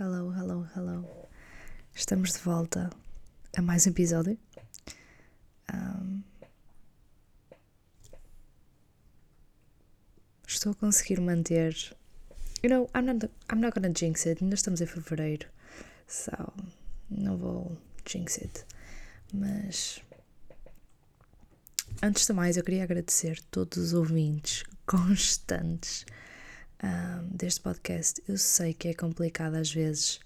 Hello, hello, hello. Estamos de volta a mais um episódio. Um, estou a conseguir manter. You know, I'm not, I'm not gonna jinx it. Ainda estamos em fevereiro. So, não vou jinx it. Mas. Antes de mais, eu queria agradecer todos os ouvintes constantes um, deste podcast. Eu sei que é complicado às vezes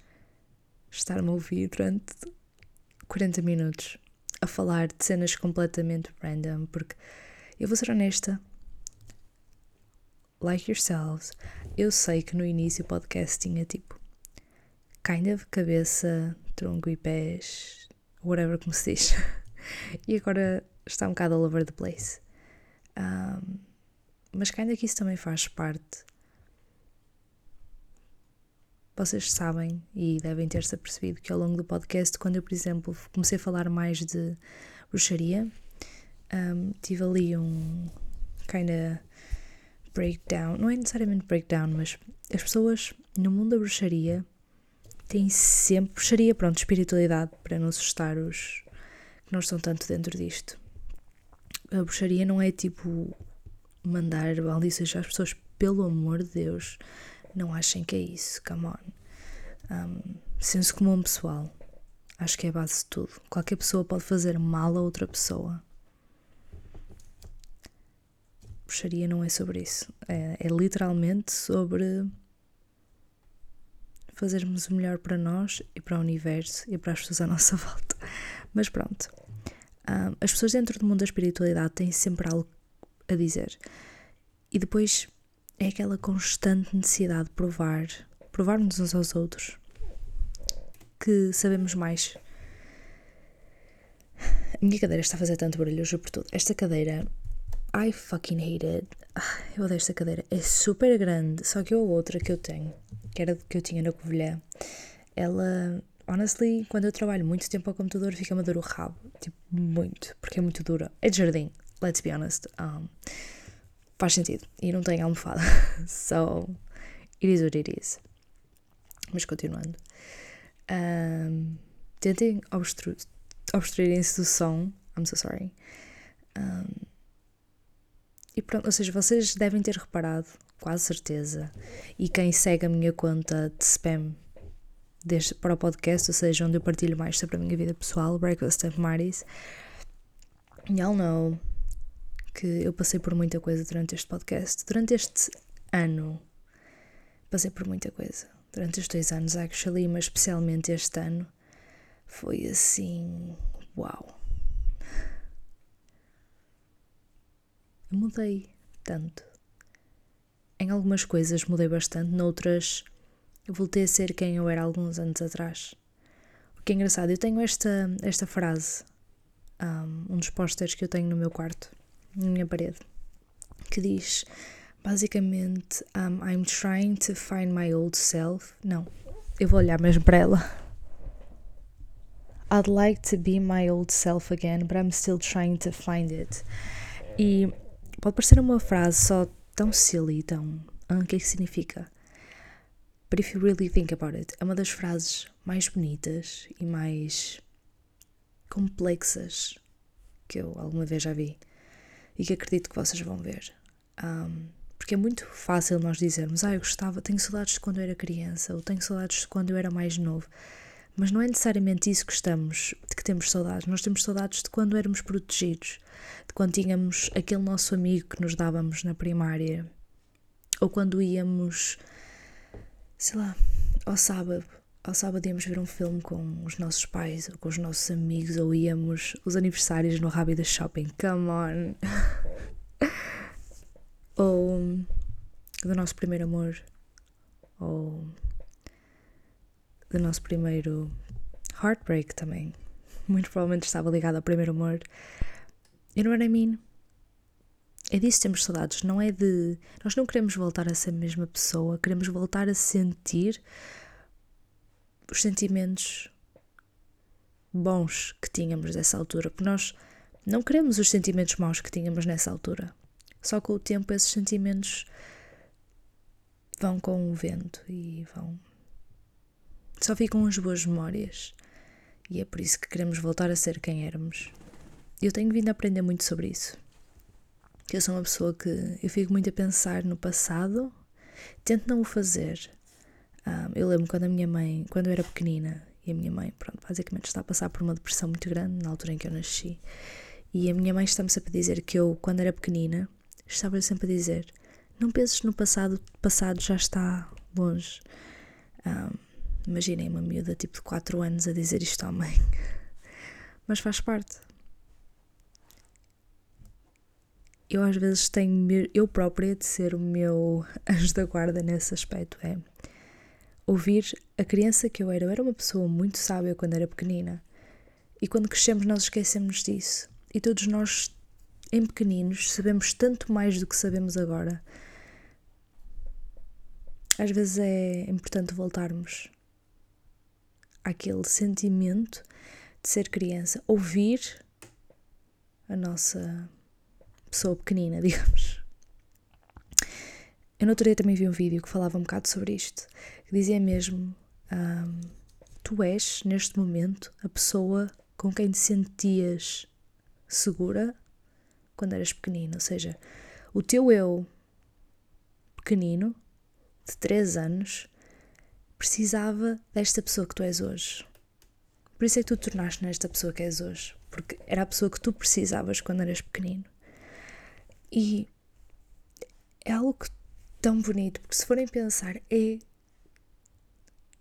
estar-me a ouvir durante 40 minutos a falar de cenas completamente random, porque eu vou ser honesta. Like yourselves, eu sei que no início o podcast tinha tipo kind of cabeça, tronco e pés, whatever como se diz. e agora está um bocado all over the place. Um, mas kinda que isso também faz parte vocês sabem e devem ter-se apercebido que ao longo do podcast, quando eu, por exemplo, comecei a falar mais de bruxaria, um, tive ali um kinda breakdown, não é necessariamente breakdown, mas as pessoas no mundo da bruxaria têm sempre bruxaria, pronto, espiritualidade, para não assustar os que não estão tanto dentro disto. A bruxaria não é tipo mandar maldições às pessoas, pelo amor de Deus não achem que é isso, come on. Um, senso comum pessoal. Acho que é a base de tudo. Qualquer pessoa pode fazer mal a outra pessoa. Bruxaria não é sobre isso. É, é literalmente sobre fazermos o melhor para nós e para o universo e para as pessoas à nossa volta. Mas pronto. Um, as pessoas dentro do mundo da espiritualidade têm sempre algo a dizer. E depois é aquela constante necessidade de provar, provar-nos uns aos outros que sabemos mais. A minha cadeira está a fazer tanto barulho, hoje por tudo. Esta cadeira, I fucking hate it. Ah, eu odeio esta cadeira. É super grande, só que a outra que eu tenho, que era que eu tinha na Covilhã, ela, honestly, quando eu trabalho muito tempo ao computador, fica-me a dor o rabo. Tipo, muito, porque é muito dura. É de jardim, let's be honest. Um, faz sentido. E não tem almofada. So, it is what it is. Mas continuando. Um, tentem obstru obstruírem-se do som. I'm so sorry. Um, e pronto, ou seja, vocês devem ter reparado, quase certeza, e quem segue a minha conta de spam deste, para o podcast, ou seja, onde eu partilho mais sobre a minha vida pessoal, Breakfast of Marty's, y'all know que eu passei por muita coisa durante este podcast. Durante este ano, passei por muita coisa. Durante os dois anos, actually, mas especialmente este ano, foi assim. Uau! Eu mudei tanto. Em algumas coisas mudei bastante, noutras eu voltei a ser quem eu era alguns anos atrás. O que é engraçado, eu tenho esta, esta frase, um, um dos posters que eu tenho no meu quarto na minha parede, que diz basicamente um, I'm trying to find my old self. Não, eu vou olhar mesmo para ela. I'd like to be my old self again, but I'm still trying to find it. E pode parecer uma frase só tão silly, tão. Ah, o que é que significa? But if you really think about it, é uma das frases mais bonitas e mais complexas que eu alguma vez já vi e que acredito que vocês vão ver. Um, porque é muito fácil nós dizermos, ah, eu gostava, tenho saudades de quando eu era criança, ou tenho saudades de quando eu era mais novo. Mas não é necessariamente isso que estamos, de que temos saudades. Nós temos saudades de quando éramos protegidos, de quando tínhamos aquele nosso amigo que nos dávamos na primária, ou quando íamos, sei lá, ao sábado. Ao sábado íamos ver um filme com os nossos pais ou com os nossos amigos, ou íamos os aniversários no Rábida Shopping. Come on! ou do nosso primeiro amor, ou do nosso primeiro heartbreak também. Muito provavelmente estava ligado ao primeiro amor. You know what I mean? É disso que temos saudades, não é de. Nós não queremos voltar a ser a mesma pessoa, queremos voltar a sentir os sentimentos bons que tínhamos nessa altura, porque nós não queremos os sentimentos maus que tínhamos nessa altura. Só com o tempo esses sentimentos vão com o vento e vão só ficam as boas memórias. E é por isso que queremos voltar a ser quem éramos. Eu tenho vindo a aprender muito sobre isso. Eu sou uma pessoa que eu fico muito a pensar no passado, tento não o fazer. Um, eu lembro quando a minha mãe, quando eu era pequenina, e a minha mãe, pronto, basicamente está a passar por uma depressão muito grande na altura em que eu nasci. E a minha mãe está-me sempre a dizer que eu, quando era pequenina, estava sempre a dizer: Não penses no passado, o passado já está longe. Um, Imaginem uma miúda tipo de 4 anos a dizer isto à mãe. Mas faz parte. Eu às vezes tenho eu própria de ser o meu anjo da guarda nesse aspecto. É ouvir a criança que eu era. Eu era uma pessoa muito sábia quando era pequenina. E quando crescemos nós esquecemos disso. E todos nós, em pequeninos, sabemos tanto mais do que sabemos agora. Às vezes é importante voltarmos àquele sentimento de ser criança, ouvir a nossa pessoa pequenina, digamos. Eu no outro dia também vi um vídeo que falava um bocado sobre isto, que dizia mesmo: um, Tu és, neste momento, a pessoa com quem te sentias segura quando eras pequenino. Ou seja, o teu eu pequenino, de 3 anos, precisava desta pessoa que tu és hoje. Por isso é que tu te tornaste nesta pessoa que és hoje. Porque era a pessoa que tu precisavas quando eras pequenino. E é algo que, tão bonito, porque se forem pensar, é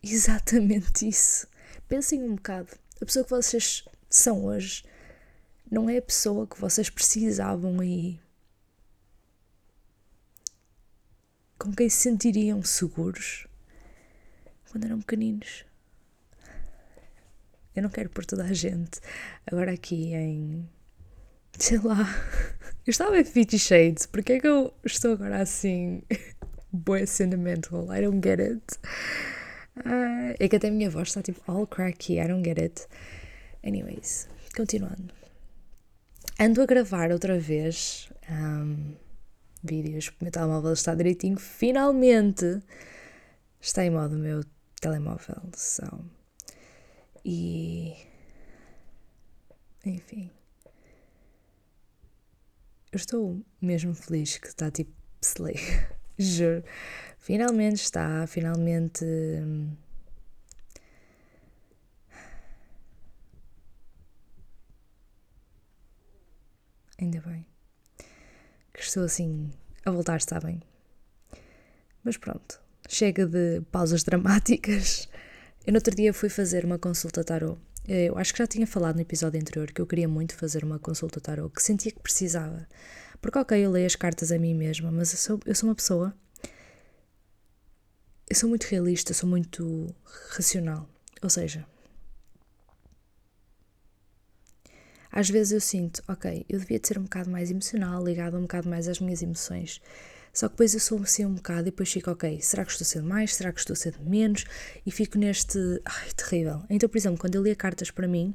exatamente isso. Pensem um bocado. A pessoa que vocês são hoje não é a pessoa que vocês precisavam e com quem se sentiriam seguros quando eram pequeninos. Eu não quero pôr toda a gente agora aqui em. Sei lá. Eu estava em Fifty Shades, porque é que eu estou agora assim. boa sentimental? I don't get it. Uh, é que até a minha voz está tipo all cracky, I don't get it. Anyways, continuando. Ando a gravar outra vez um, vídeos, o meu telemóvel está direitinho. Finalmente está em modo meu telemóvel são. E. Enfim. Eu estou mesmo feliz que está tipo slay. Juro. Finalmente está, finalmente. Ainda bem. Que estou assim a voltar, está bem. Mas pronto, chega de pausas dramáticas. Eu no outro dia fui fazer uma consulta tarot. Eu acho que já tinha falado no episódio anterior que eu queria muito fazer uma consulta tarot, que sentia que precisava. Porque, ok, eu leio as cartas a mim mesma, mas eu sou, eu sou uma pessoa. Eu sou muito realista, sou muito racional. Ou seja, às vezes eu sinto, ok, eu devia de ser um bocado mais emocional, ligado um bocado mais às minhas emoções. Só que depois eu sou assim um bocado e depois fico, ok, será que estou sendo mais? Será que estou sendo menos? E fico neste. Ai, terrível. Então, por exemplo, quando eu lia cartas para mim,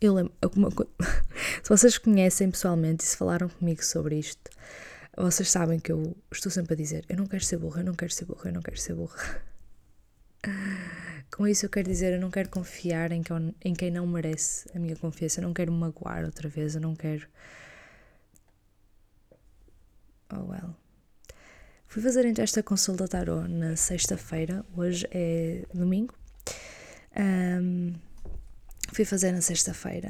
eu lembro. Uma, se vocês conhecem pessoalmente e se falaram comigo sobre isto, vocês sabem que eu estou sempre a dizer: eu não quero ser burra, eu não quero ser burra, eu não quero ser burra. Com isso eu quero dizer, eu não quero confiar em quem, em quem não merece a minha confiança, eu não quero magoar outra vez, eu não quero Oh well. Fui fazer então esta consulta tarot na sexta-feira, hoje é domingo. Um, fui fazer na sexta-feira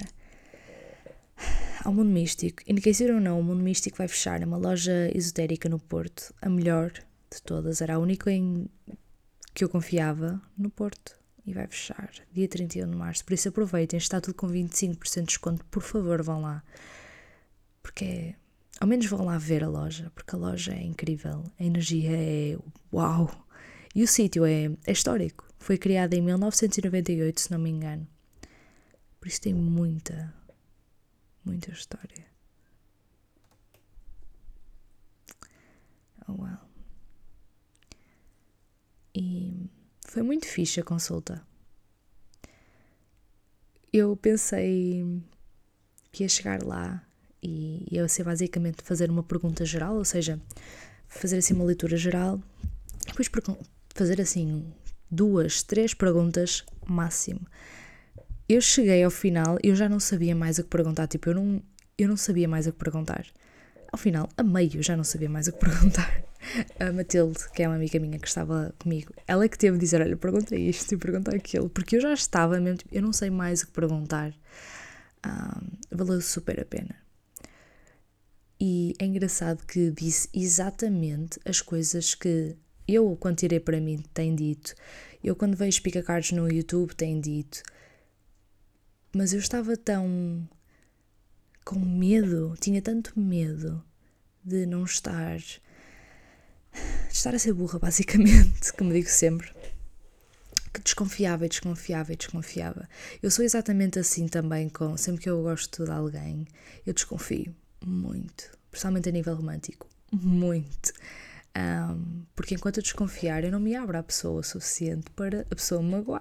ao Mundo Místico. E quem ou não, o Mundo Místico vai fechar. É uma loja esotérica no Porto, a melhor de todas. Era a única em que eu confiava no Porto. E vai fechar dia 31 de março. Por isso aproveitem, está tudo com 25% de desconto. Por favor, vão lá. Porque é ao menos vão lá ver a loja, porque a loja é incrível, a energia é uau! E o sítio é, é histórico. Foi criado em 1998, se não me engano. Por isso tem muita, muita história. Oh, well. E foi muito fixe a consulta. Eu pensei que ia chegar lá e ia ser basicamente fazer uma pergunta geral, ou seja, fazer assim uma leitura geral, depois fazer assim duas, três perguntas máximo. Eu cheguei ao final e eu já não sabia mais o que perguntar. Tipo, eu não, eu não sabia mais o que perguntar. Ao final, a meio, já não sabia mais o que perguntar. A Matilde, que é uma amiga minha que estava comigo, ela é que teve de dizer: Olha, pergunta isto e pergunta aquilo, porque eu já estava mesmo, tipo, eu não sei mais o que perguntar. Um, valeu super a pena. E é engraçado que disse exatamente as coisas que eu, quando tirei para mim, tenho dito. Eu, quando vejo pica-cards no YouTube, tenho dito. Mas eu estava tão com medo, tinha tanto medo de não estar. de estar a ser burra, basicamente, como digo sempre. Que desconfiava e desconfiava e desconfiava. Eu sou exatamente assim também com. Sempre que eu gosto de alguém, eu desconfio muito. Principalmente a nível romântico. Muito. Um, porque enquanto eu desconfiar, eu não me abro à pessoa o suficiente para a pessoa me magoar.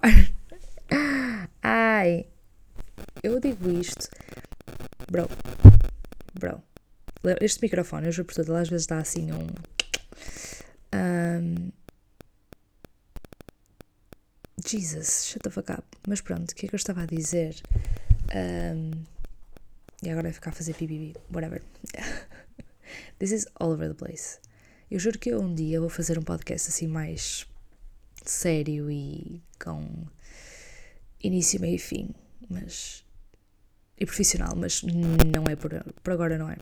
Ai, eu digo isto Bro. Bro. Este microfone, eu juro por tudo, às vezes dá assim um. um Jesus, shut the fuck up. Mas pronto, o que é que eu estava a dizer? Um, e agora vai ficar a fazer pipi, whatever. This is all over the place. Eu juro que eu um dia vou fazer um podcast assim mais sério e com início, meio e fim. Mas e profissional, mas não é por, por agora, não é.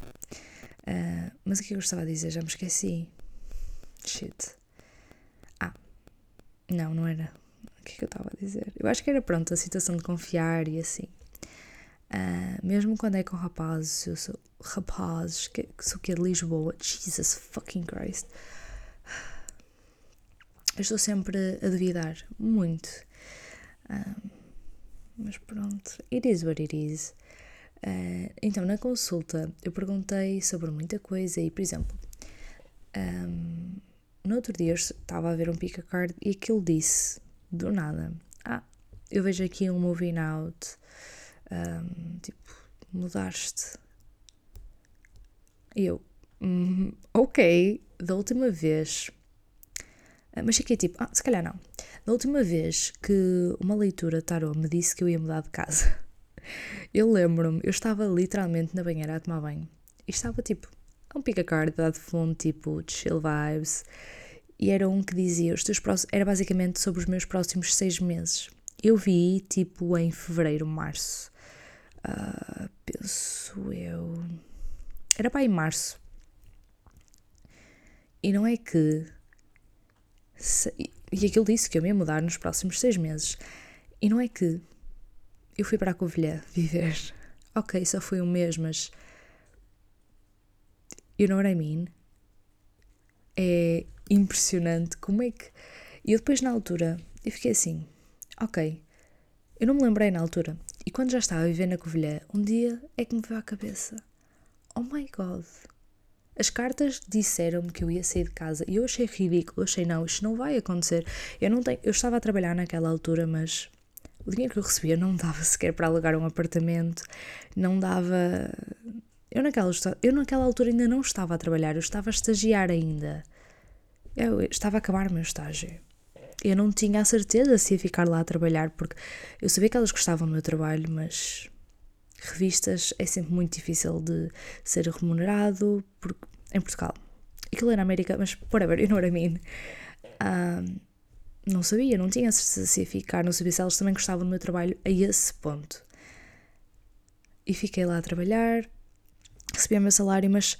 Uh, mas o que eu gostava de dizer? Já me esqueci. Shit. Ah, não, não era. O que é que eu estava a dizer? Eu acho que era pronto a situação de confiar e assim. Uh, mesmo quando é com rapazes, eu sou rapazes, que, que sou que é de Lisboa, Jesus fucking Christ. Eu estou sempre a duvidar, muito. Uh, mas pronto, it is what it is. Uh, então, na consulta, eu perguntei sobre muita coisa e, por exemplo, um, no outro dia eu estava a ver um pick card e aquilo disse, do nada, ah, eu vejo aqui um moving out, um, tipo, mudaste. E eu, mm, ok, da última vez, uh, mas fiquei tipo, ah, se calhar não. Da última vez que uma leitura tarot me disse que eu ia mudar de casa. Eu lembro-me, eu estava literalmente na banheira a tomar banho e estava tipo um pica-card de fundo, tipo chill vibes, e era um que dizia: os teus próximos, era basicamente sobre os meus próximos seis meses. Eu vi tipo em fevereiro, março, uh, penso eu. Era para em março. E não é que. Se, e aquilo disse que eu me ia mudar nos próximos seis meses. E não é que eu fui para a Covilhã viver. Ok, só foi um mês, mas. You know what I mean? É impressionante como é que. E eu depois, na altura, eu fiquei assim: ok, eu não me lembrei na altura. E quando já estava a viver na Covilhã, um dia é que me veio à cabeça: oh my god. As cartas disseram-me que eu ia sair de casa e eu achei ridículo, eu achei não, isto não vai acontecer. Eu não tenho, eu estava a trabalhar naquela altura, mas o dinheiro que eu recebia não dava sequer para alugar um apartamento, não dava. Eu naquela, eu naquela altura ainda não estava a trabalhar, eu estava a estagiar ainda. Eu estava a acabar o meu estágio. Eu não tinha a certeza se ia ficar lá a trabalhar, porque eu sabia que elas gostavam do meu trabalho, mas revistas é sempre muito difícil de ser remunerado porque, em Portugal. Aquilo é na América, mas whatever, you know what I mean. Não sabia, não tinha certeza se ia ficar, não sabia se elas também gostavam do meu trabalho a esse ponto. E fiquei lá a trabalhar, recebia o meu salário, mas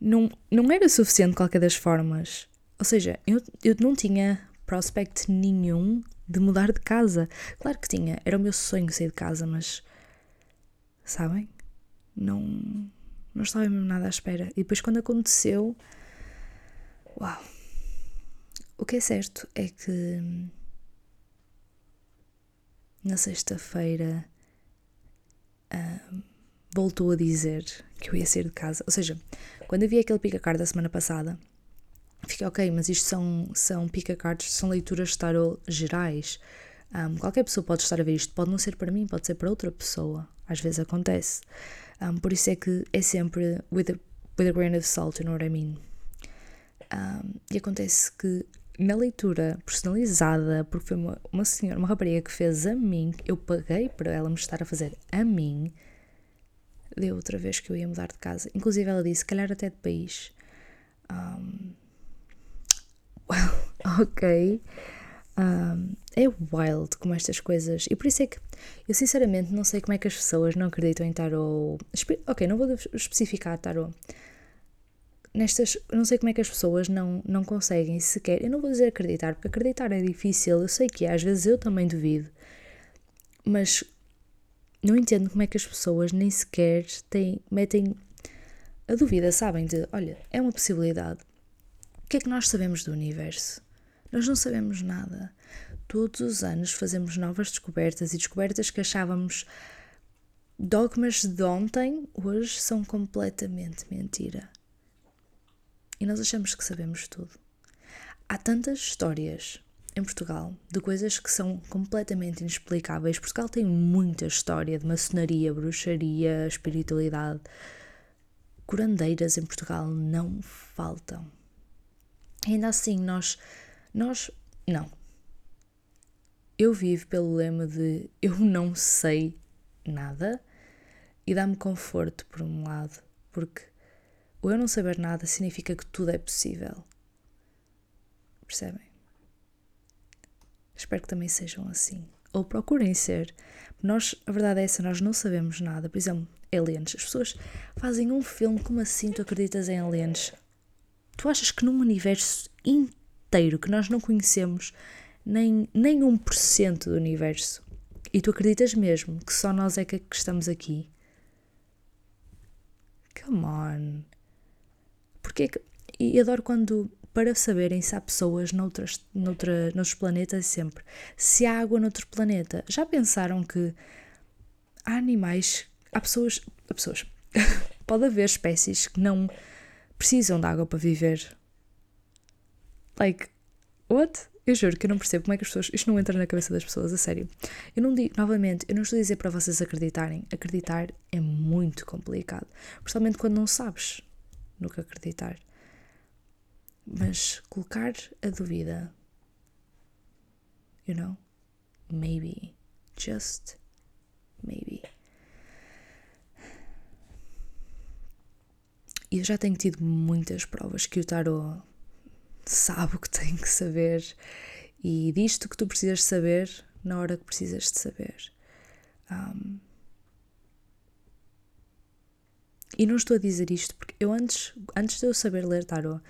não, não era suficiente de qualquer das formas. Ou seja, eu, eu não tinha prospect nenhum de mudar de casa. Claro que tinha, era o meu sonho sair de casa, mas. Sabem? Não, não estava mesmo nada à espera. E depois, quando aconteceu. Uau! O que é certo é que na sexta-feira uh, voltou a dizer que eu ia sair de casa. Ou seja, quando eu vi aquele pica-card da semana passada, fiquei ok, mas isto são, são pica-cards, são leituras de tarot gerais. Um, qualquer pessoa pode estar a ver isto, pode não ser para mim, pode ser para outra pessoa. Às vezes acontece. Um, por isso é que é sempre with a, with a grain of salt, you know what I mean? Um, e acontece que na leitura personalizada, porque foi uma, uma senhora, uma rapariga que fez a mim, eu paguei para ela me estar a fazer a mim, deu outra vez que eu ia mudar de casa. Inclusive ela disse, calhar até de país. Um, ok. Um, é wild como estas coisas. E por isso é que eu sinceramente não sei como é que as pessoas não acreditam em tarot. Ok, não vou especificar tarot. Nestas, não sei como é que as pessoas não, não conseguem sequer. Eu não vou dizer acreditar, porque acreditar é difícil. Eu sei que é, às vezes eu também duvido. Mas não entendo como é que as pessoas nem sequer têm, metem a dúvida, sabem? De olha, é uma possibilidade. O que é que nós sabemos do universo? Nós não sabemos nada. Todos os anos fazemos novas descobertas e descobertas que achávamos dogmas de ontem, hoje são completamente mentira. E nós achamos que sabemos tudo. Há tantas histórias em Portugal de coisas que são completamente inexplicáveis. Portugal tem muita história de maçonaria, bruxaria, espiritualidade. Curandeiras em Portugal não faltam. Ainda assim, nós nós, não. Eu vivo pelo lema de eu não sei nada e dá-me conforto, por um lado, porque o eu não saber nada significa que tudo é possível. Percebem? Espero que também sejam assim. Ou procurem ser. Nós, a verdade é essa, nós não sabemos nada. Por exemplo, aliens. As pessoas fazem um filme, como assim tu acreditas em aliens? Tu achas que num universo inteiro que nós não conhecemos nem, nem 1% do universo. E tu acreditas mesmo que só nós é que, que estamos aqui? Come on. Porque que, e adoro quando, para saberem se há pessoas noutras, noutra, noutros planetas, sempre. Se há água noutro planeta. Já pensaram que há animais, há pessoas. Há pessoas. Pode haver espécies que não precisam de água para viver. Like, what? Eu juro que eu não percebo como é que as pessoas. Isto não entra na cabeça das pessoas, a sério. Eu não digo, novamente, eu não estou a dizer para vocês acreditarem. Acreditar é muito complicado. Principalmente quando não sabes no que acreditar. Mas colocar a dúvida. You know? Maybe. Just maybe. E eu já tenho tido muitas provas que o tarot sabe o que tem que saber e diz-te o que tu precisas saber na hora que precisas de saber. Um, e não estou a dizer isto porque eu antes, antes de eu saber ler tarot,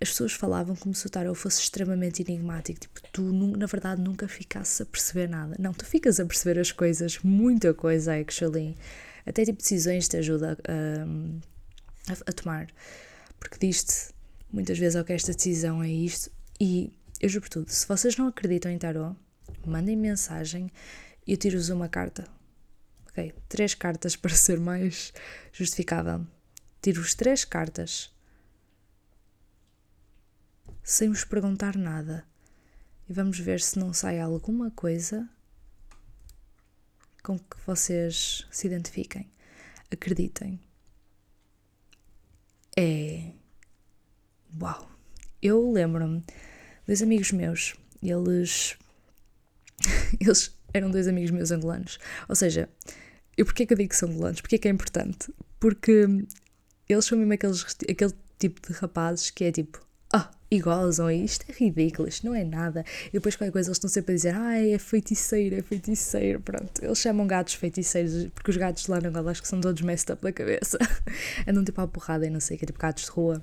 as pessoas falavam como se o tarot fosse extremamente enigmático, tipo, tu na verdade nunca ficasses a perceber nada. Não, tu ficas a perceber as coisas, muita coisa, actually. Até tipo decisões te ajuda a, a, a tomar, porque diz-te muitas vezes, ok, esta decisão é isto. E eu juro por tudo, se vocês não acreditam em tarot, mandem mensagem e eu tiro-vos uma carta. Ok? Três cartas para ser mais justificável. Tiro-vos três cartas sem vos perguntar nada. E vamos ver se não sai alguma coisa com que vocês se identifiquem. Acreditem. É Uau! Eu lembro-me, dois amigos meus, eles. eles eram dois amigos meus angolanos. Ou seja, eu porquê que eu digo que são angolanos? Porquê que é importante? Porque eles são mesmo aqueles, aquele tipo de rapazes que é tipo, ah, e gozam, isto é ridículo, isto não é nada. E depois qualquer coisa eles estão sempre a dizer, ai, é feiticeiro, é feiticeiro, pronto. Eles chamam gatos feiticeiros, porque os gatos lá na Angola acho que são todos messed up da cabeça. Andam tipo à porrada e não sei o que, tipo gatos de rua.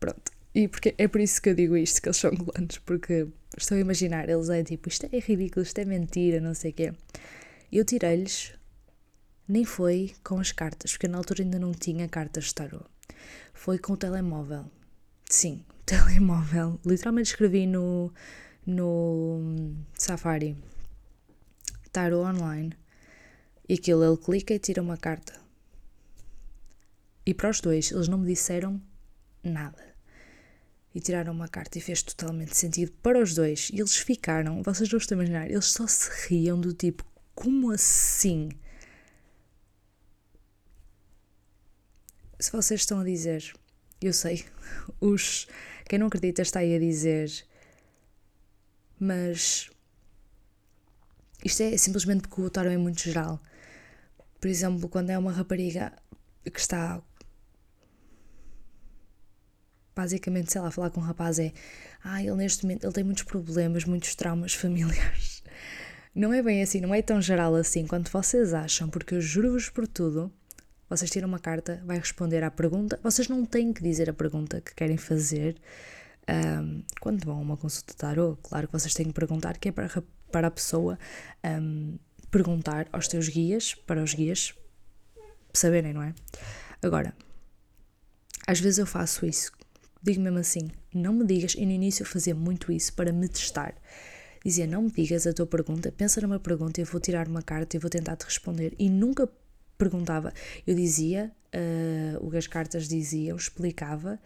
Pronto. E porque é por isso que eu digo isto, que eles são angolanos, porque estou a imaginar, eles é tipo, isto é ridículo, isto é mentira, não sei o quê. E eu tirei-lhes, nem foi com as cartas, porque na altura ainda não tinha cartas de tarot. Foi com o telemóvel. Sim, telemóvel. Literalmente escrevi no, no Safari Tarot Online. E aquilo ele clica e tira uma carta. E para os dois, eles não me disseram nada. E tiraram uma carta e fez totalmente sentido para os dois. E eles ficaram, vocês não estão a imaginar, eles só se riam do tipo, como assim? Se vocês estão a dizer, eu sei, os quem não acredita está aí a dizer mas isto é simplesmente porque o tarot é muito geral. Por exemplo, quando é uma rapariga que está basicamente, sei lá, falar com um rapaz é ah, ele neste momento ele tem muitos problemas, muitos traumas familiares. Não é bem assim, não é tão geral assim quanto vocês acham, porque eu juro-vos por tudo, vocês tiram uma carta, vai responder à pergunta, vocês não têm que dizer a pergunta que querem fazer um, quando vão a uma consulta de tarot. Claro que vocês têm que perguntar, que é para, para a pessoa um, perguntar aos teus guias, para os guias saberem, não é? Agora, às vezes eu faço isso Digo mesmo assim, não me digas, e no início eu fazia muito isso para me testar. Dizia, não me digas a tua pergunta, pensa numa pergunta, eu vou tirar uma carta e vou tentar te responder. E nunca perguntava. Eu dizia uh, o que as cartas diziam, explicava,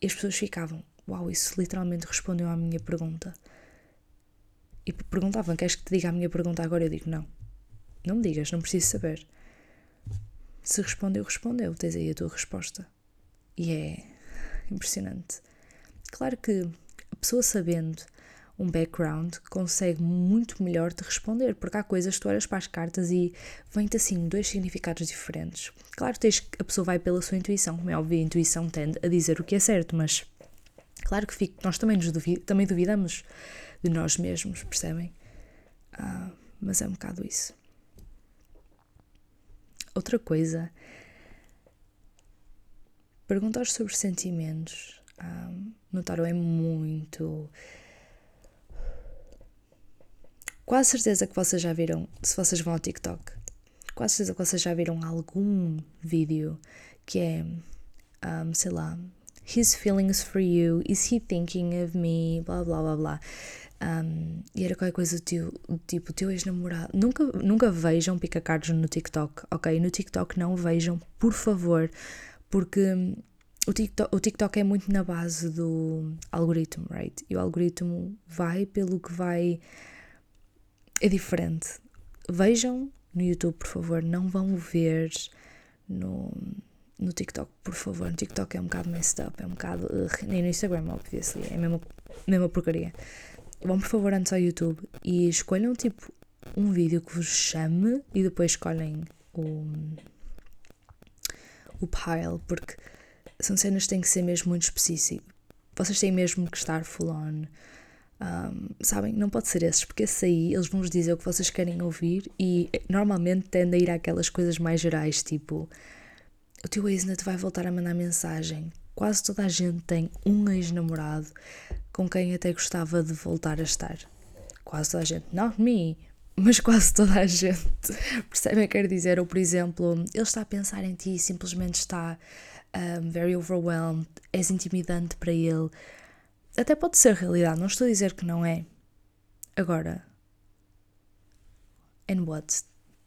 e as pessoas ficavam, uau, isso literalmente respondeu à minha pergunta. E perguntavam, queres que te diga a minha pergunta agora? Eu digo, não. Não me digas, não preciso saber. Se respondeu, respondeu, tens aí a tua resposta. E é impressionante. Claro que a pessoa sabendo um background consegue muito melhor te responder, porque há coisas tu olhas para as cartas e vem-te assim dois significados diferentes. Claro que a pessoa vai pela sua intuição, como é óbvio, a intuição tende a dizer o que é certo, mas claro que fico, nós também, nos duvid, também duvidamos de nós mesmos, percebem? Ah, mas é um bocado isso. Outra coisa Perguntar sobre sentimentos um, no tarot é muito. Quase certeza que vocês já viram, se vocês vão ao TikTok, quase certeza que vocês já viram algum vídeo que é, um, sei lá, His feelings for you, is he thinking of me, blá blá blá blá. Um, e era qualquer coisa do tipo, teu ex-namorado. Nunca, nunca vejam pica-cards no TikTok, ok? No TikTok não vejam, por favor porque o TikTok, o TikTok é muito na base do algoritmo, right? E o algoritmo vai pelo que vai. É diferente. Vejam no YouTube, por favor, não vão ver no, no TikTok, por favor. No TikTok é um bocado messed up, é um bocado. Uh, nem no Instagram, obviously, é a mesma, mesma porcaria. Vão, por favor, antes ao YouTube e escolham tipo um vídeo que vos chame e depois escolhem o o pile, porque são cenas que têm que ser mesmo muito específicas. Vocês têm mesmo que estar full on. Um, sabem? Não pode ser esses, porque esse aí eles vão vos dizer o que vocês querem ouvir e normalmente tende a ir àquelas coisas mais gerais, tipo o teu ex ainda te vai voltar a mandar mensagem. Quase toda a gente tem um ex-namorado com quem até gostava de voltar a estar. Quase toda a gente. Not me, mas quase toda a gente. Percebem o que quero dizer? Ou, por exemplo, ele está a pensar em ti e simplesmente está um, very overwhelmed, és intimidante para ele. Até pode ser realidade, não estou a dizer que não é. Agora, and what?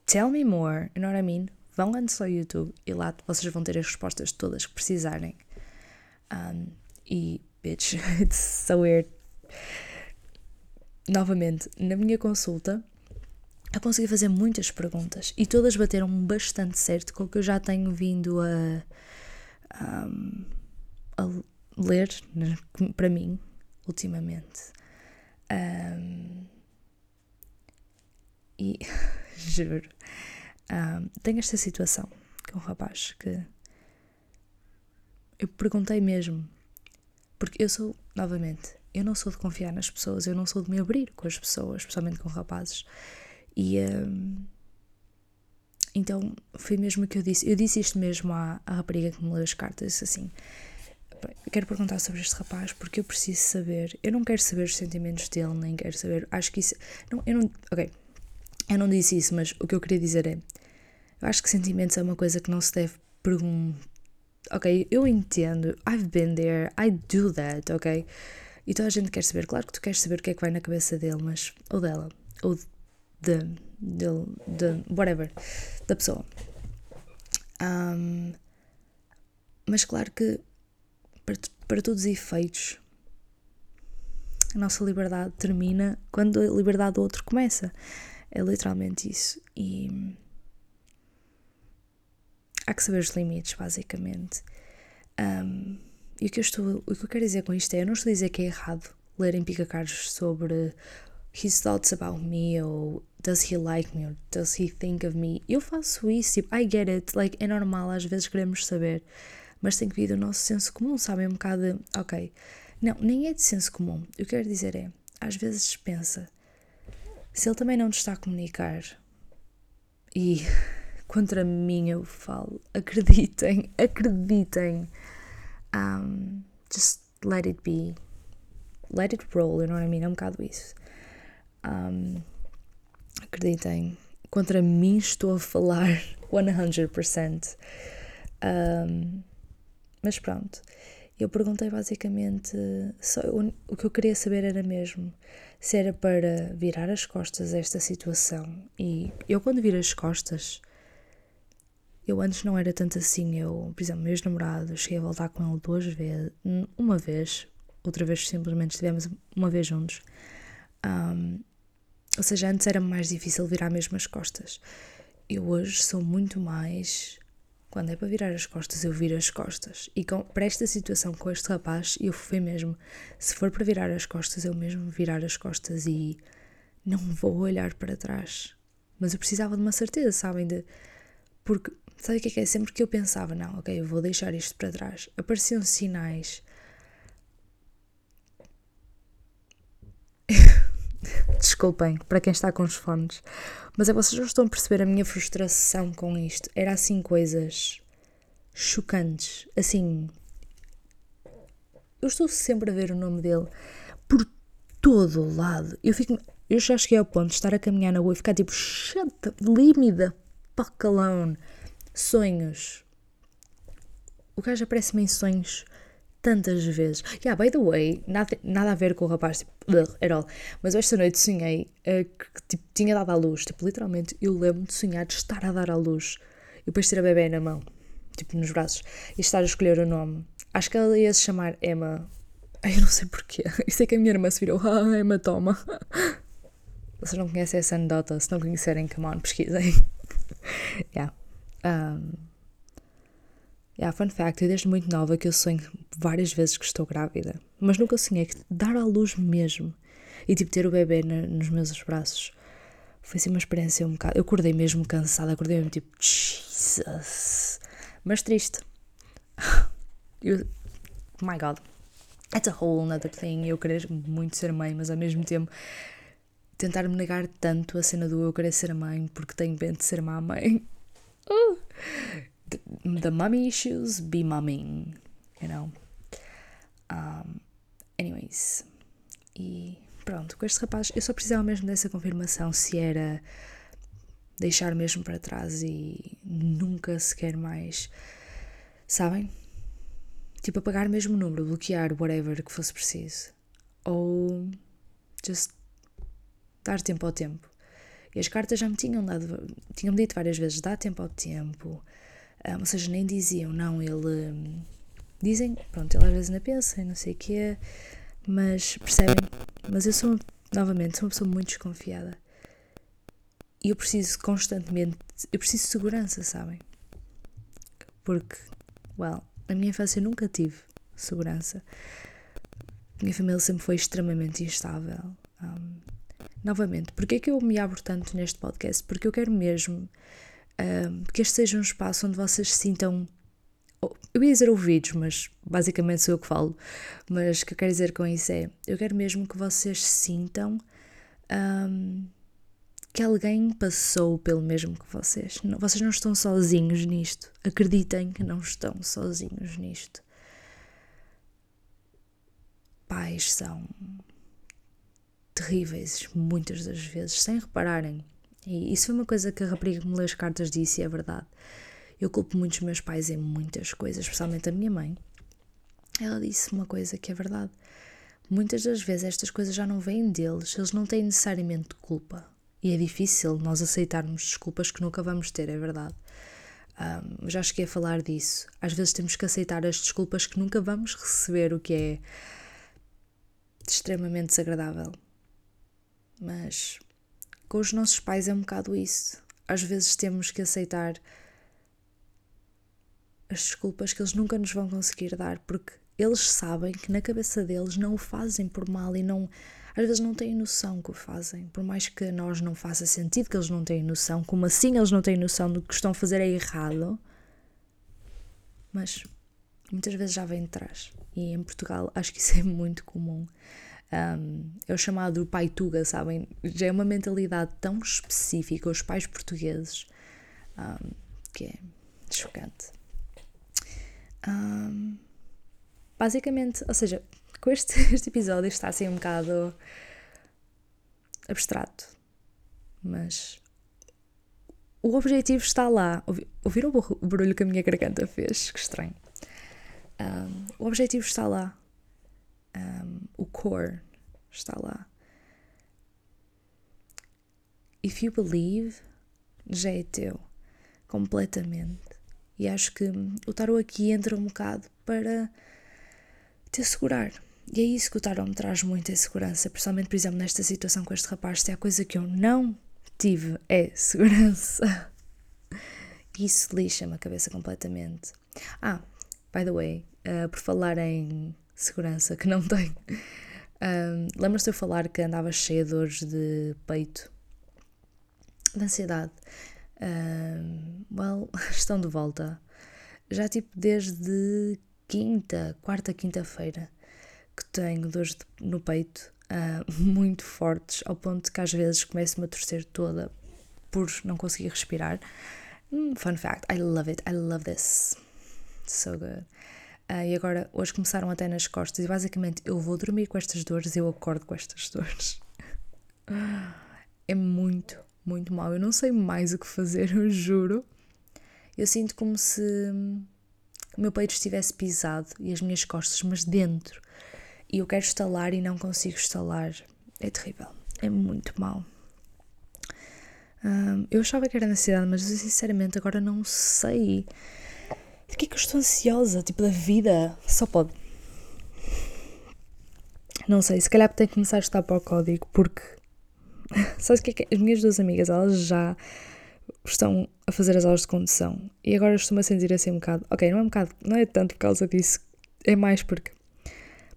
Tell me more, you know what I mean? Vão antes ao YouTube e lá vocês vão ter as respostas todas que precisarem. Um, e, bitch, it's so weird. Novamente, na minha consulta, eu consegui fazer muitas perguntas e todas bateram bastante certo com o que eu já tenho vindo a, a, a ler né, para mim ultimamente. Um, e juro, um, tenho esta situação com um rapaz que eu perguntei mesmo, porque eu sou, novamente, eu não sou de confiar nas pessoas, eu não sou de me abrir com as pessoas, especialmente com rapazes. E um, então foi mesmo o que eu disse. Eu disse isto mesmo à, à rapariga que me leu as cartas. Disse assim: Quero perguntar sobre este rapaz porque eu preciso saber. Eu não quero saber os sentimentos dele, nem quero saber. Acho que isso. Não, eu não. Ok. Eu não disse isso, mas o que eu queria dizer é. Eu acho que sentimentos é uma coisa que não se deve perguntar. Ok, eu entendo. I've been there. I do that, ok? E toda a gente quer saber. Claro que tu queres saber o que é que vai na cabeça dele, mas. Ou dela. Ou de, de, de whatever, da pessoa. Um, mas claro que para, para todos os efeitos a nossa liberdade termina quando a liberdade do outro começa. É literalmente isso. E há que saber os limites, basicamente. Um, e o que, eu estou, o que eu quero dizer com isto é: eu não estou a dizer que é errado lerem picacaros sobre his thoughts about me ou does he like me or does he think of me. Eu faço isso, tipo, I get it, like, é normal, às vezes queremos saber, mas tem que vir do nosso senso comum, sabem? Um bocado de, ok, não, nem é de senso comum. O que eu quero dizer é, às vezes pensa, se ele também não te está a comunicar e contra mim eu falo, acreditem, acreditem, um, just let it be, let it roll, you know what I mean? É um bocado isso. Um, acreditem, contra mim estou a falar 100%. Um, mas pronto, eu perguntei basicamente. Só, o, que eu queria saber era mesmo se era para virar as costas a esta situação. E eu, quando viro as costas, eu antes não era tanto assim. Eu, por exemplo, meus namorados, cheguei a voltar com ele duas vezes, uma vez, outra vez simplesmente estivemos uma vez juntos. Um, ou seja, antes era mais difícil virar mesmo as costas. Eu hoje sou muito mais. Quando é para virar as costas, eu viro as costas. E com, para esta situação com este rapaz, eu fui mesmo. Se for para virar as costas, eu mesmo virar as costas e não vou olhar para trás. Mas eu precisava de uma certeza, sabem? De, porque, sabe o que é que é? Sempre que eu pensava, não, ok, eu vou deixar isto para trás, apareciam sinais Desculpem para quem está com os fones, mas é vocês não estão a perceber a minha frustração com isto. Era assim coisas chocantes, assim. Eu estou sempre a ver o nome dele por todo o lado. Eu fico. Eu já cheguei ao ponto de estar a caminhar na rua e ficar tipo, me the fuck alone. Sonhos. O gajo aparece-me em sonhos tantas vezes. Yeah, by the way, nada, nada a ver com o rapaz, tipo, at all. Mas esta noite sonhei uh, que tipo, tinha dado à luz. Tipo, literalmente, eu lembro de sonhar de estar a dar à luz. E depois ter a bebê na mão, tipo, nos braços. E estar a escolher o nome. Acho que ela ia se chamar Emma. Eu não sei porquê. Isso é que a minha irmã se virou. Ah, Emma, toma. Vocês não conhecem essa anedota? Se não conhecerem, come on, pesquisem. yeah. Um, Yeah, fun fact, eu desde muito nova que eu sonho várias vezes que estou grávida, mas nunca sonhei que dar à luz mesmo e tipo ter o bebê na, nos meus braços foi assim uma experiência um bocado. Eu acordei mesmo cansada, acordei mesmo tipo, Jesus, mas triste. Eu, my God, it's a whole another thing. Eu querer muito ser mãe, mas ao mesmo tempo tentar me negar tanto a cena do eu querer ser mãe porque tenho medo de ser má mãe. Uh the mummy issues be mumming, you know. Um, anyways, e pronto, com este rapaz eu só precisava mesmo dessa confirmação se era deixar mesmo para trás e nunca sequer mais, sabem? Tipo, apagar mesmo o número, bloquear whatever que fosse preciso. Ou just dar tempo ao tempo. E as cartas já me tinham dado, tinham dito várias vezes: dá tempo ao tempo, ou seja, nem diziam, não, ele. Um, dizem, pronto, ele às vezes ainda pensa e não sei o quê, mas percebem? Mas eu sou, novamente, sou uma pessoa muito desconfiada. E eu preciso constantemente. Eu preciso de segurança, sabem? Porque, well, na minha infância eu nunca tive segurança. Minha família sempre foi extremamente instável. Um, novamente, porque é que eu me abro tanto neste podcast? Porque eu quero mesmo que este seja um espaço onde vocês se sintam. Eu ia dizer ouvidos, mas basicamente sou eu que falo. Mas o que eu quero dizer com isso é: eu quero mesmo que vocês sintam um, que alguém passou pelo mesmo que vocês. Vocês não estão sozinhos nisto. Acreditem que não estão sozinhos nisto. Pais são terríveis muitas das vezes, sem repararem. E isso foi uma coisa que a rapariga que me leu as cartas disse e é verdade. Eu culpo muitos meus pais em muitas coisas, especialmente a minha mãe. Ela disse uma coisa que é verdade. Muitas das vezes estas coisas já não vêm deles, eles não têm necessariamente culpa. E é difícil nós aceitarmos desculpas que nunca vamos ter, é verdade. Um, já cheguei a falar disso. Às vezes temos que aceitar as desculpas que nunca vamos receber, o que é extremamente desagradável. Mas com os nossos pais é um bocado isso. Às vezes temos que aceitar as desculpas que eles nunca nos vão conseguir dar, porque eles sabem que na cabeça deles não o fazem por mal e não às vezes não têm noção que o fazem, por mais que a nós não faça sentido que eles não têm noção, como assim eles não têm noção do que estão a fazer é errado, mas muitas vezes já vem de trás. E em Portugal acho que isso é muito comum. Um, é o chamado pai tuga, sabem? Já é uma mentalidade tão específica, os pais portugueses, um, que é chocante. Um, basicamente, ou seja, com este, este episódio está assim um bocado abstrato, mas o objetivo está lá. Ouviram o barulho que a minha garganta fez? Que estranho. Um, o objetivo está lá. Um, o core está lá. If you believe, já é teu. Completamente. E acho que o tarot aqui entra um bocado para te assegurar. E é isso que o tarot me traz muita segurança, principalmente, por exemplo, nesta situação com este rapaz. Se há coisa que eu não tive é segurança. Isso lixa-me a cabeça completamente. Ah, by the way, uh, por falar em segurança, que não tenho. Um, Lembras-te de eu falar que andava cheia de dores de peito, de ansiedade? Um, well, estão de volta. Já tipo desde quinta, quarta, quinta-feira que tenho dores de, no peito uh, muito fortes, ao ponto que às vezes começo-me a torcer toda por não conseguir respirar. Mm, fun fact, I love it, I love this. So good. Uh, e agora, hoje começaram até nas costas e basicamente eu vou dormir com estas dores e eu acordo com estas dores. É muito, muito mal. Eu não sei mais o que fazer, eu juro. Eu sinto como se o meu peito estivesse pisado e as minhas costas, mas dentro. E eu quero estalar e não consigo estalar. É terrível. É muito mal. Um, eu achava que era ansiedade, mas sinceramente agora não sei. De que é que eu estou ansiosa? Tipo, da vida? Só pode. Não sei, se calhar tenho que começar a estudar para o código, porque. Sabes o que é que As minhas duas amigas, elas já estão a fazer as aulas de condução e agora estou-me a sentir assim um bocado. Ok, não é um bocado, não é tanto por causa disso, é mais porque.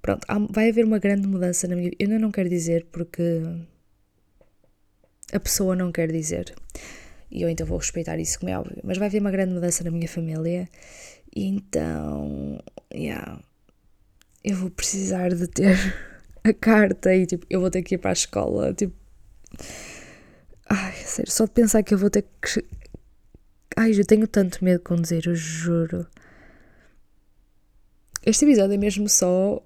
Pronto, há, vai haver uma grande mudança na minha vida. Eu não quero dizer porque a pessoa não quer dizer e eu então vou respeitar isso, como é óbvio. Mas vai haver uma grande mudança na minha família, e então, yeah, eu vou precisar de ter a carta e tipo, eu vou ter que ir para a escola, tipo. Ai, sério, só de pensar que eu vou ter que. Ai, eu tenho tanto medo de conduzir, eu juro. Este episódio é mesmo só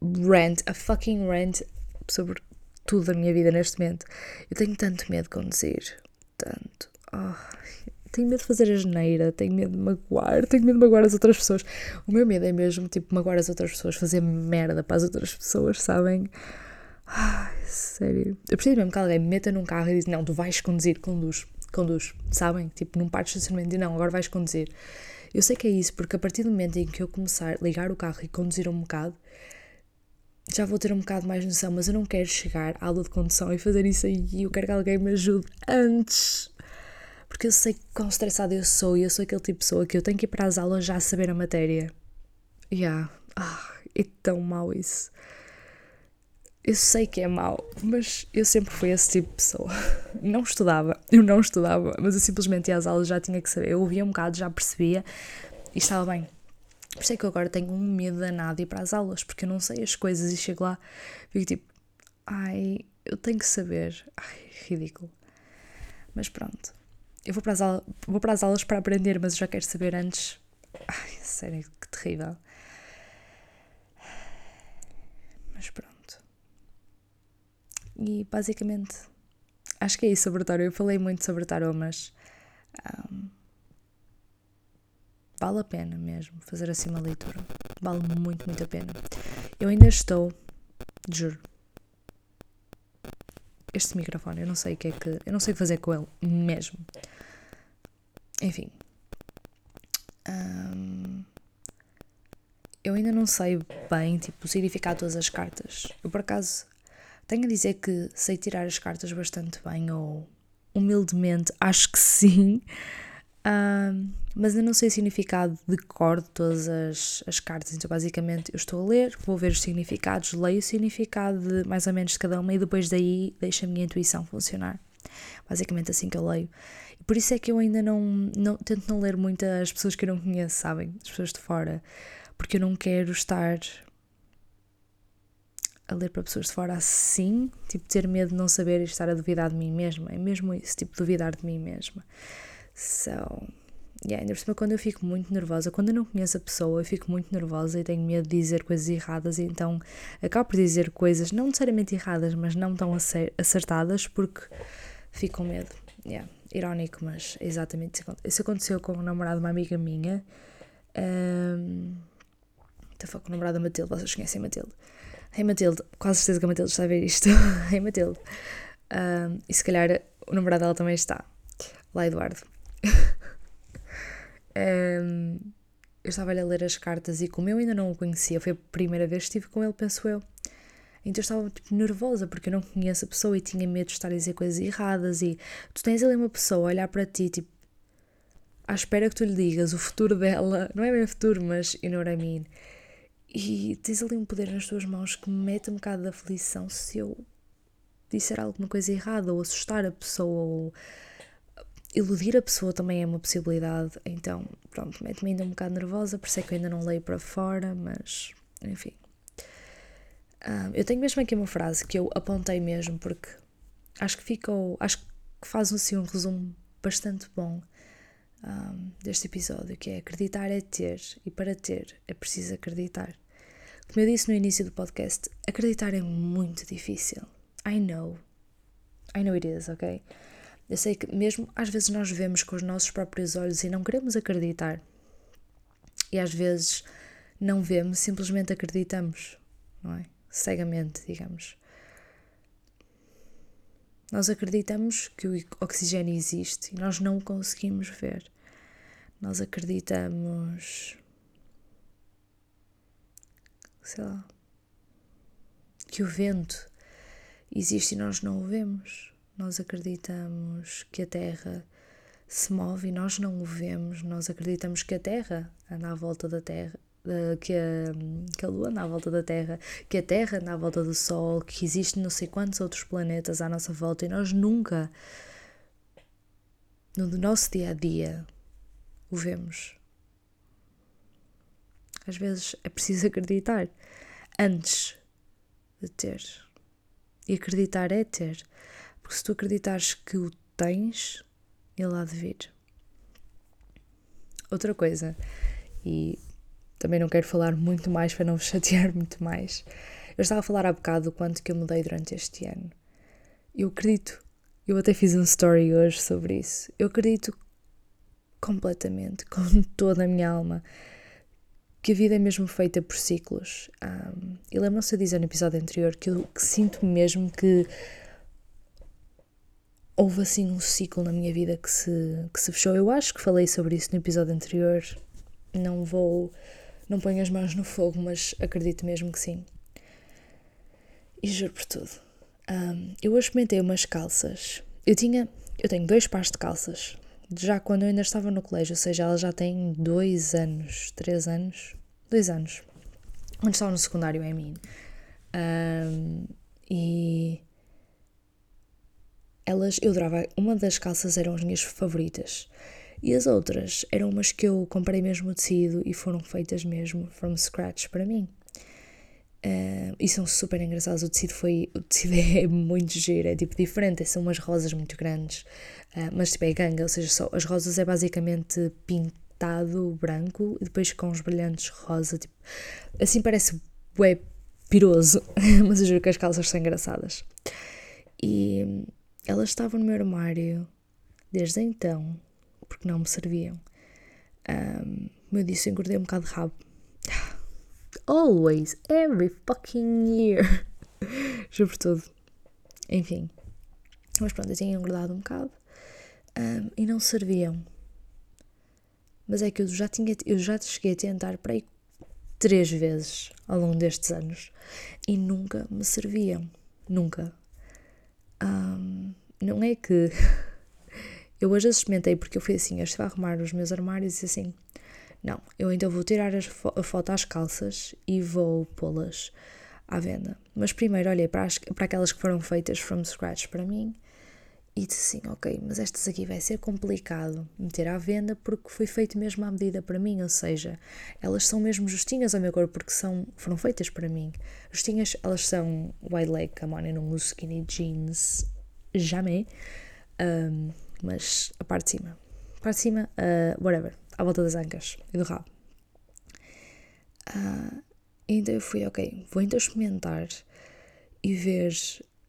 rant, a fucking rant sobre tudo da minha vida neste momento. Eu tenho tanto medo de conduzir. Tanto. Oh, tenho medo de fazer a geneira, tenho medo de magoar, tenho medo de magoar as outras pessoas. O meu medo é mesmo, tipo, magoar as outras pessoas, fazer merda para as outras pessoas, sabem? Ai, sério. Eu preciso mesmo que alguém me meta num carro e diz: Não, tu vais conduzir, conduz, conduz, sabem? Tipo, num parque de estacionamento e não, agora vais conduzir. Eu sei que é isso, porque a partir do momento em que eu começar a ligar o carro e conduzir um bocado, já vou ter um bocado mais noção, mas eu não quero chegar à aula de condução e fazer isso aí. Eu quero que alguém me ajude antes porque eu sei quão estressada eu sou e eu sou aquele tipo de pessoa que eu tenho que ir para as aulas já a saber a matéria. Yeah. Ah, é tão mau isso. Eu sei que é mau, mas eu sempre fui esse tipo de pessoa. Não estudava, eu não estudava, mas eu simplesmente ia às aulas já tinha que saber. Eu ouvia um bocado, já percebia e estava bem. Por isso é que eu agora tenho um medo danado de ir para as aulas, porque eu não sei as coisas e chego lá e fico tipo, ai, eu tenho que saber. Ai, ridículo. Mas pronto. Eu vou para, as aulas, vou para as aulas para aprender, mas eu já quero saber antes. Ai, sério, que terrível. Mas pronto. E basicamente, acho que é isso sobre o tarot. Eu falei muito sobre o tarot, mas. Um, vale a pena mesmo fazer assim uma leitura. Vale muito, muito a pena. Eu ainda estou, juro, este microfone, eu não sei o que é que. Eu não sei fazer com ele mesmo. Enfim. Um, eu ainda não sei bem tipo, o significado de todas as cartas. Eu por acaso tenho a dizer que sei tirar as cartas bastante bem, ou humildemente acho que sim. Um, mas eu não sei o significado de cor de todas as, as cartas, então basicamente eu estou a ler, vou ver os significados, leio o significado de mais ou menos de cada uma e depois daí deixo a minha intuição funcionar. Basicamente assim que eu leio. E por isso é que eu ainda não, não tento não ler muito as pessoas que eu não conheço, sabem? As pessoas de fora. Porque eu não quero estar a ler para pessoas de fora assim, tipo, ter medo de não saber e estar a duvidar de mim mesma. É mesmo isso, tipo, duvidar de mim mesma. So, yeah, ainda por cima, quando eu fico muito nervosa, quando eu não conheço a pessoa, eu fico muito nervosa e tenho medo de dizer coisas erradas, e então acabo por dizer coisas não necessariamente erradas, mas não tão acertadas, porque fico com medo. Yeah, irónico, mas é exatamente isso. Aconteceu com o namorado de uma amiga minha. Um, com o namorado da Matilde, vocês conhecem a Matilde. Hey Matilde, quase certeza que a Matilde está a ver isto. hey Matilde. Um, e se calhar o namorado dela também está. Lá, Eduardo. um, eu estava a ler as cartas e como eu ainda não o conhecia, foi a primeira vez que estive com ele, penso eu. Então eu estava tipo, nervosa porque eu não conheço a pessoa e tinha medo de estar a dizer coisas erradas. E tu tens ali uma pessoa a olhar para ti, tipo, à espera que tu lhe digas o futuro dela, não é bem o futuro, mas you know what I mean. E tens ali um poder nas tuas mãos que me mete um bocado de aflição se eu disser alguma coisa errada ou assustar a pessoa ou iludir a pessoa também é uma possibilidade. Então, pronto, mete-me ainda um bocado nervosa, por isso é que eu ainda não leio para fora, mas enfim. Um, eu tenho mesmo aqui uma frase que eu apontei mesmo porque acho que ficou, acho que faz assim um resumo bastante bom um, deste episódio, que é acreditar é ter e para ter é preciso acreditar. Como eu disse no início do podcast, acreditar é muito difícil. I know. I know it is, ok? Eu sei que mesmo às vezes nós vemos com os nossos próprios olhos e não queremos acreditar. E às vezes não vemos, simplesmente acreditamos, não é? Cegamente, digamos. Nós acreditamos que o oxigênio existe e nós não o conseguimos ver. Nós acreditamos. sei lá. que o vento existe e nós não o vemos. Nós acreditamos que a Terra se move e nós não o vemos. Nós acreditamos que a Terra anda à volta da Terra, que a, que a Lua anda à volta da Terra, que a Terra anda à volta do Sol, que existem não sei quantos outros planetas à nossa volta e nós nunca, no nosso dia a dia, o vemos. Às vezes é preciso acreditar antes de ter. E acreditar é ter. Porque se tu acreditares que o tens, ele há de vir. Outra coisa, e também não quero falar muito mais para não vos chatear muito mais. Eu estava a falar há bocado do quanto que eu mudei durante este ano. Eu acredito, eu até fiz um story hoje sobre isso. Eu acredito completamente, com toda a minha alma, que a vida é mesmo feita por ciclos. Um, e lembram-se a dizer no episódio anterior que eu que sinto mesmo que houve assim um ciclo na minha vida que se, que se fechou. Eu acho que falei sobre isso no episódio anterior. Não vou não ponho as mãos no fogo, mas acredito mesmo que sim. E juro por tudo. Um, eu hoje experimentei umas calças. Eu tinha. Eu tenho dois pares de calças. Já quando eu ainda estava no colégio, ou seja, elas já têm dois anos, três anos. Dois anos. Quando estava no secundário, é mim. Um, e elas, eu adorava, uma das calças eram as minhas favoritas. E as outras eram umas que eu comprei mesmo o tecido e foram feitas mesmo from scratch para mim. Uh, e são super engraçadas. O tecido foi. O tecido é muito giro, é tipo diferente. São umas rosas muito grandes, uh, mas tipo é ganga, ou seja, só, as rosas é basicamente pintado branco e depois com os brilhantes rosa. Tipo, assim parece bué piroso, mas eu juro que as calças são engraçadas. E elas estavam no meu armário desde então porque não me serviam. Um, como eu disse, eu engordei um bocado de rabo. Always, every fucking year. Juro por tudo. Enfim. Mas pronto, eu tinha engordado um bocado um, e não serviam. Mas é que eu já, tinha, eu já cheguei a tentar para aí três vezes ao longo destes anos e nunca me serviam. Nunca. Um, não é que Eu hoje experimentei porque eu fui assim, eu estava a arrumar os meus armários e assim, não, eu então vou tirar fo a foto às calças e vou pô-las à venda. Mas primeiro olhei para, as, para aquelas que foram feitas from scratch para mim e disse assim, ok, mas estas aqui vai ser complicado meter à venda porque foi feito mesmo à medida para mim, ou seja, elas são mesmo justinhas ao meu corpo porque são, foram feitas para mim. Justinhas, elas são wide leg, come on, eu não uso skinny jeans, jamais, um, mas a parte de cima, a parte de cima, uh, whatever, à volta das ancas e do rabo. Uh, então eu fui, ok, vou então experimentar e ver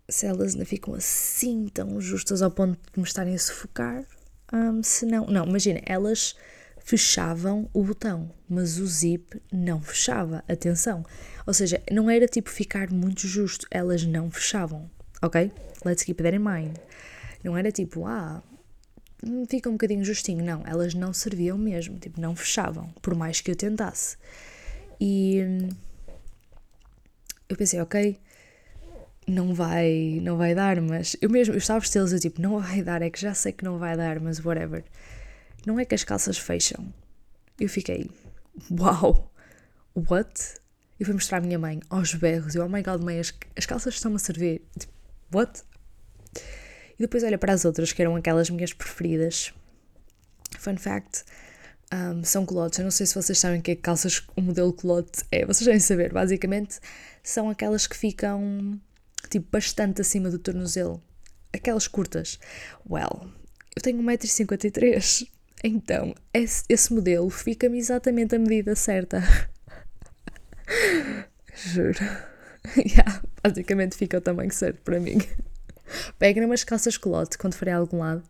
se elas ainda ficam assim tão justas ao ponto de me estarem a sufocar. Um, se não, não, imagina, elas fechavam o botão, mas o zip não fechava. Atenção. Ou seja, não era tipo ficar muito justo, elas não fechavam. Ok? Let's keep that in mind. Não era tipo, ah, fica um bocadinho justinho. Não, elas não serviam mesmo, tipo, não fechavam, por mais que eu tentasse. E hum, eu pensei, ok, não vai, não vai dar, mas eu mesmo, eu estava a vesti-las, eu tipo, não vai dar, é que já sei que não vai dar, mas whatever. Não é que as calças fecham. Eu fiquei, uau, wow, what? E fui mostrar à minha mãe, aos berros, eu, oh my god, mãe, as, as calças estão-me a servir. Tipo, what? E depois olha para as outras, que eram aquelas minhas preferidas. Fun fact, um, são culottes. Eu não sei se vocês sabem que é calças, o modelo culotte é. Vocês devem saber, basicamente, são aquelas que ficam tipo bastante acima do tornozelo. Aquelas curtas. Well, eu tenho 1,53m. Então, esse, esse modelo fica-me exatamente a medida certa. Juro. yeah, basicamente fica o tamanho certo para mim. Peguem umas calças colote quando forem a algum lado,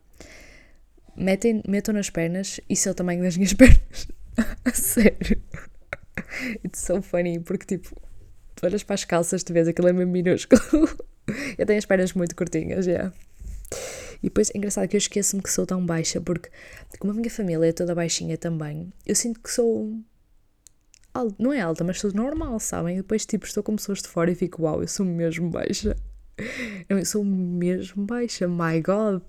metem, metam nas pernas, isso é o tamanho das minhas pernas. a sério. It's so funny, porque tipo, tu olhas para as calças, tu vês aquilo é minúsculo. eu tenho as pernas muito curtinhas, já. Yeah. E depois é engraçado que eu esqueço-me que sou tão baixa, porque como a minha família é toda baixinha também, eu sinto que sou. Alta, não é alta, mas sou normal, sabem? E depois, tipo, estou com pessoas de fora e fico, uau, eu sou mesmo baixa. Eu sou mesmo baixa, my God.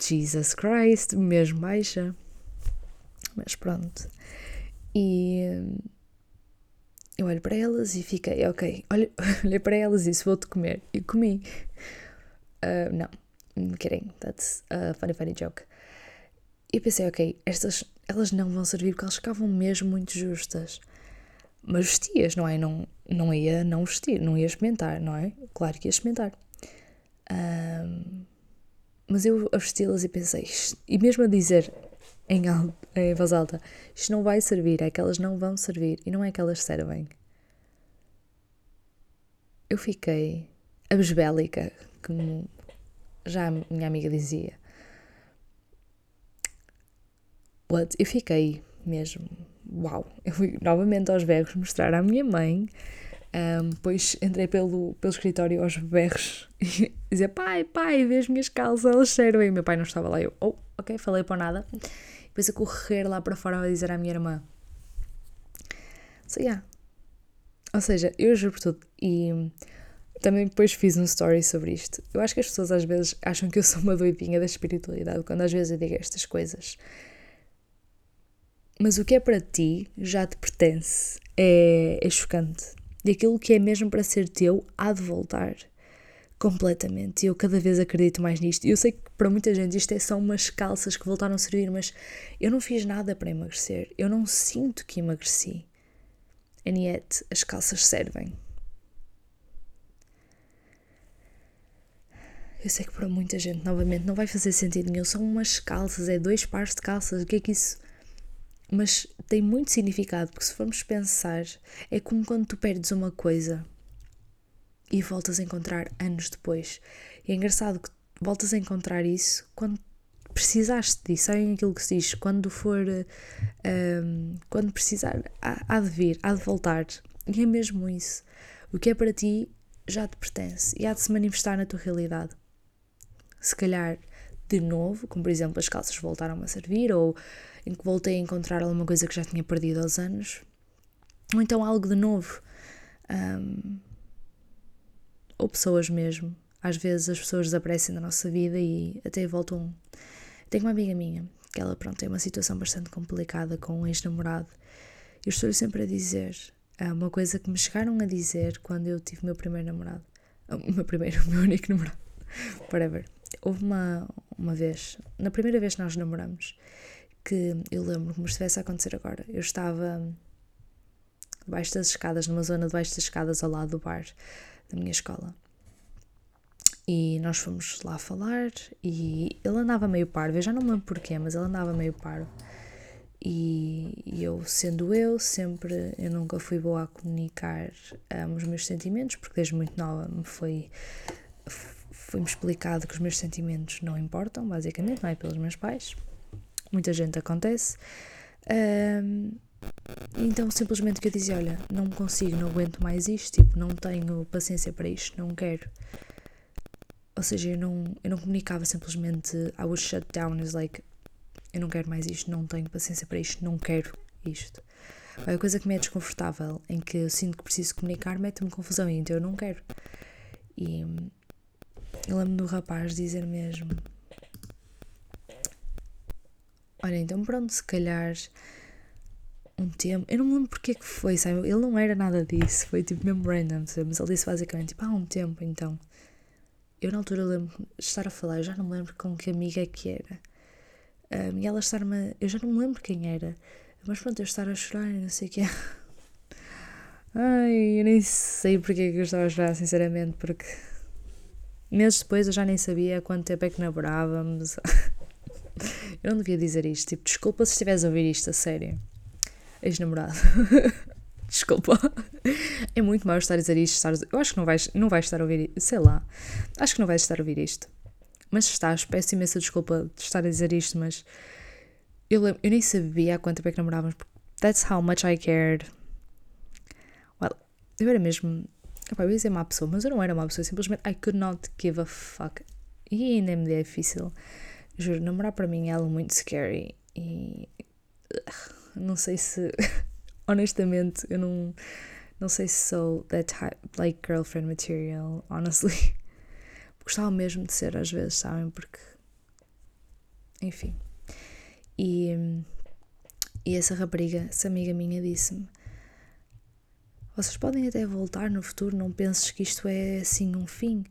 Jesus Christ, mesmo baixa. Mas pronto. E eu olho para elas e fiquei, ok, olho, olhei para elas e disse, vou-te comer. E comi. Uh, não, I'm kidding, that's a funny, funny joke. E pensei, ok, estas, elas não vão servir porque elas ficavam mesmo muito justas. Mas vestias, não é? Não, não ia não vestir, não ia experimentar, não é? Claro que ia experimentar. Um, mas eu a vesti-las e pensei, e mesmo a dizer em, alto, em voz alta: Isto não vai servir, é que elas não vão servir e não é que elas servem. Eu fiquei abesbélica, como já a minha amiga dizia. What? Eu fiquei mesmo. Uau! Eu fui novamente aos berros mostrar à minha mãe. Um, depois entrei pelo, pelo escritório aos berros e dizia: Pai, pai, vê as minhas calças, elas servem. E meu pai não estava lá. Eu, oh, ok, falei para nada depois a correr lá para fora a dizer à minha irmã. So, yeah. Ou seja, eu juro por tudo. E também depois fiz um story sobre isto. Eu acho que as pessoas às vezes acham que eu sou uma doidinha da espiritualidade quando às vezes eu digo estas coisas. Mas o que é para ti já te pertence. É, é chocante. E aquilo que é mesmo para ser teu há de voltar completamente. E eu cada vez acredito mais nisto. E eu sei que para muita gente isto é só umas calças que voltaram a servir, mas eu não fiz nada para emagrecer. Eu não sinto que emagreci. And yet, as calças servem. Eu sei que para muita gente, novamente, não vai fazer sentido nenhum. São umas calças, é dois pares de calças. O que é que isso. Mas tem muito significado, porque se formos pensar, é como quando tu perdes uma coisa e voltas a encontrar anos depois. E é engraçado que voltas a encontrar isso quando precisaste disso. Sabem aquilo que se diz? Quando for. Um, quando precisar, há, de vir, há de voltar. E é mesmo isso. O que é para ti já te pertence e há de se manifestar na tua realidade. Se calhar de novo, como por exemplo as calças voltaram a servir, ou em que voltei a encontrar alguma coisa que já tinha perdido aos anos, ou então algo de novo. Um, ou pessoas mesmo. Às vezes as pessoas desaparecem da nossa vida e até voltam Tenho uma amiga minha que ela, pronto, tem uma situação bastante complicada com um ex-namorado. Eu estou-lhe sempre a dizer uma coisa que me chegaram a dizer quando eu tive meu primeiro namorado. O meu primeiro, o meu único namorado. Whatever. Houve uma, uma vez, na primeira vez que nós namoramos, que eu lembro como estivesse a acontecer agora. Eu estava debaixo das escadas, numa zona debaixo das escadas ao lado do bar da minha escola. E nós fomos lá falar e ele andava meio parvo, eu já não me lembro porquê, mas ele andava meio parvo. E, e eu, sendo eu, sempre, eu nunca fui boa a comunicar um, os meus sentimentos, porque desde muito nova me foi, foi-me explicado que os meus sentimentos não importam, basicamente, não é pelos meus pais. Muita gente acontece. Um, então simplesmente que eu dizia, olha, não consigo, não aguento mais isto, tipo, não tenho paciência para isto, não quero. Ou seja, eu não, eu não comunicava simplesmente, I was shut down, as like, eu não quero mais isto, não tenho paciência para isto, não quero isto. A coisa que me é desconfortável, em que eu sinto que preciso comunicar, mete-me confusão e então eu não quero. E eu lembro do rapaz dizer mesmo: Olha, então pronto, se calhar um tempo. Eu não me lembro porque é que foi, sabe? Ele não era nada disso, foi tipo mesmo random, sabe? mas ele disse basicamente: tipo, há um tempo então. Eu na altura lembro de estar a falar, já não me lembro com que amiga é que era. Um, e ela estar-me. Eu já não me lembro quem era, mas pronto, eu estar a chorar e não sei o que Ai, eu nem sei porque é que eu estava a chorar, sinceramente, porque meses depois eu já nem sabia quanto tempo é que namorávamos. eu não devia dizer isto, tipo, desculpa se estiveres a ouvir isto, a sério. Ex-namorado. Desculpa. É muito mau estar a dizer isto. Estar... Eu acho que não vais, não vais estar a ouvir Sei lá. Acho que não vais estar a ouvir isto. Mas estás, peço imensa desculpa de estar a dizer isto, mas eu, eu nem sabia há quanto tempo é que namorávamos. That's how much I cared. Well, eu era mesmo. Opa, eu ia dizer má pessoa, mas eu não era má pessoa. Simplesmente I could not give a fuck. E ainda é difícil. Juro, namorar para mim é algo muito scary. E. Não sei se. Honestamente, eu não. Não sei se sou that type, like girlfriend material, honestly. gostava mesmo de ser às vezes, sabem? Porque. Enfim. E, e essa rapariga, essa amiga minha, disse-me: Vocês podem até voltar no futuro, não penses que isto é assim um fim,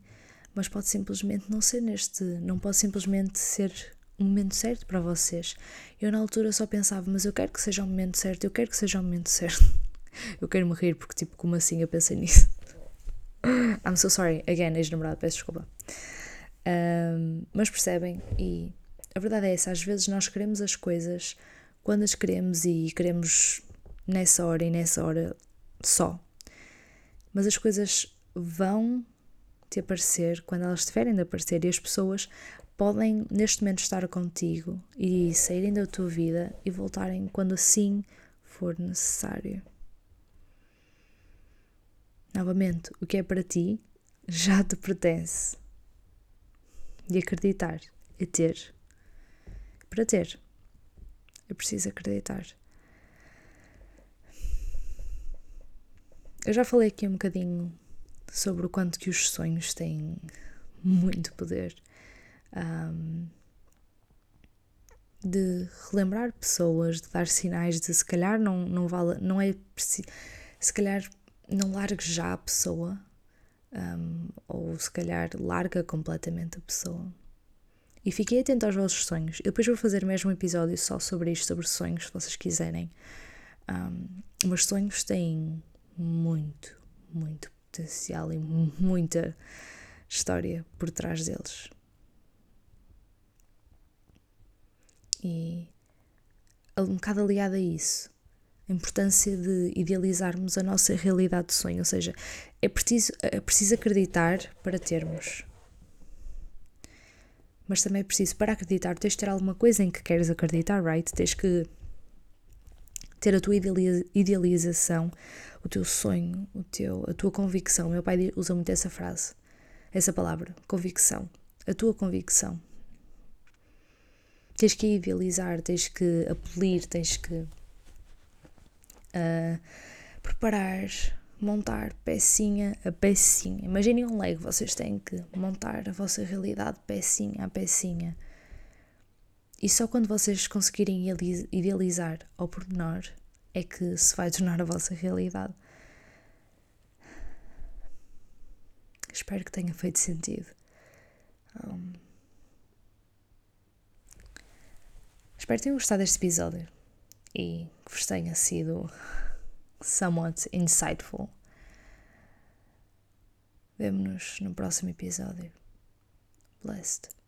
mas pode simplesmente não ser neste. Não pode simplesmente ser o momento certo para vocês. Eu na altura só pensava, mas eu quero que seja o momento certo, eu quero que seja o momento certo. eu quero me rir porque, tipo, como assim eu pensei nisso? I'm so sorry, again, ex-namorado, peço desculpa. Um, mas percebem, e a verdade é essa: às vezes nós queremos as coisas quando as queremos e queremos nessa hora e nessa hora só. Mas as coisas vão te aparecer quando elas tiverem de aparecer e as pessoas podem neste momento estar contigo e saírem da tua vida e voltarem quando assim for necessário. Novamente, o que é para ti já te pertence. E acreditar é ter. Para ter, eu preciso acreditar. Eu já falei aqui um bocadinho sobre o quanto que os sonhos têm muito poder um, de relembrar pessoas, de dar sinais de se calhar não, não vale, não é preciso, se calhar não largue já a pessoa, um, ou se calhar larga completamente a pessoa. E fiquei atento aos vossos sonhos. Eu depois vou fazer mesmo um episódio só sobre isto, sobre sonhos, se vocês quiserem. Um, mas sonhos têm muito, muito potencial e muita história por trás deles. E um bocado aliado a isso, a importância de idealizarmos a nossa realidade de sonho, ou seja, é preciso, é preciso acreditar para termos. Mas também é preciso, para acreditar, tens de ter alguma coisa em que queres acreditar, right? Tens que ter a tua idealização, o teu sonho, o teu, a tua convicção. Meu pai usa muito essa frase, essa palavra, convicção. A tua convicção. Tens que idealizar, tens que apelir, tens que a preparar, montar pecinha a pecinha. Imaginem um Lego, vocês têm que montar a vossa realidade pecinha a pecinha. E só quando vocês conseguirem idealizar ao pormenor é que se vai tornar a vossa realidade. Espero que tenha feito sentido. Um, espero que tenham gostado deste episódio e que vos tenha sido somewhat insightful. Vemo-nos no próximo episódio. Blessed.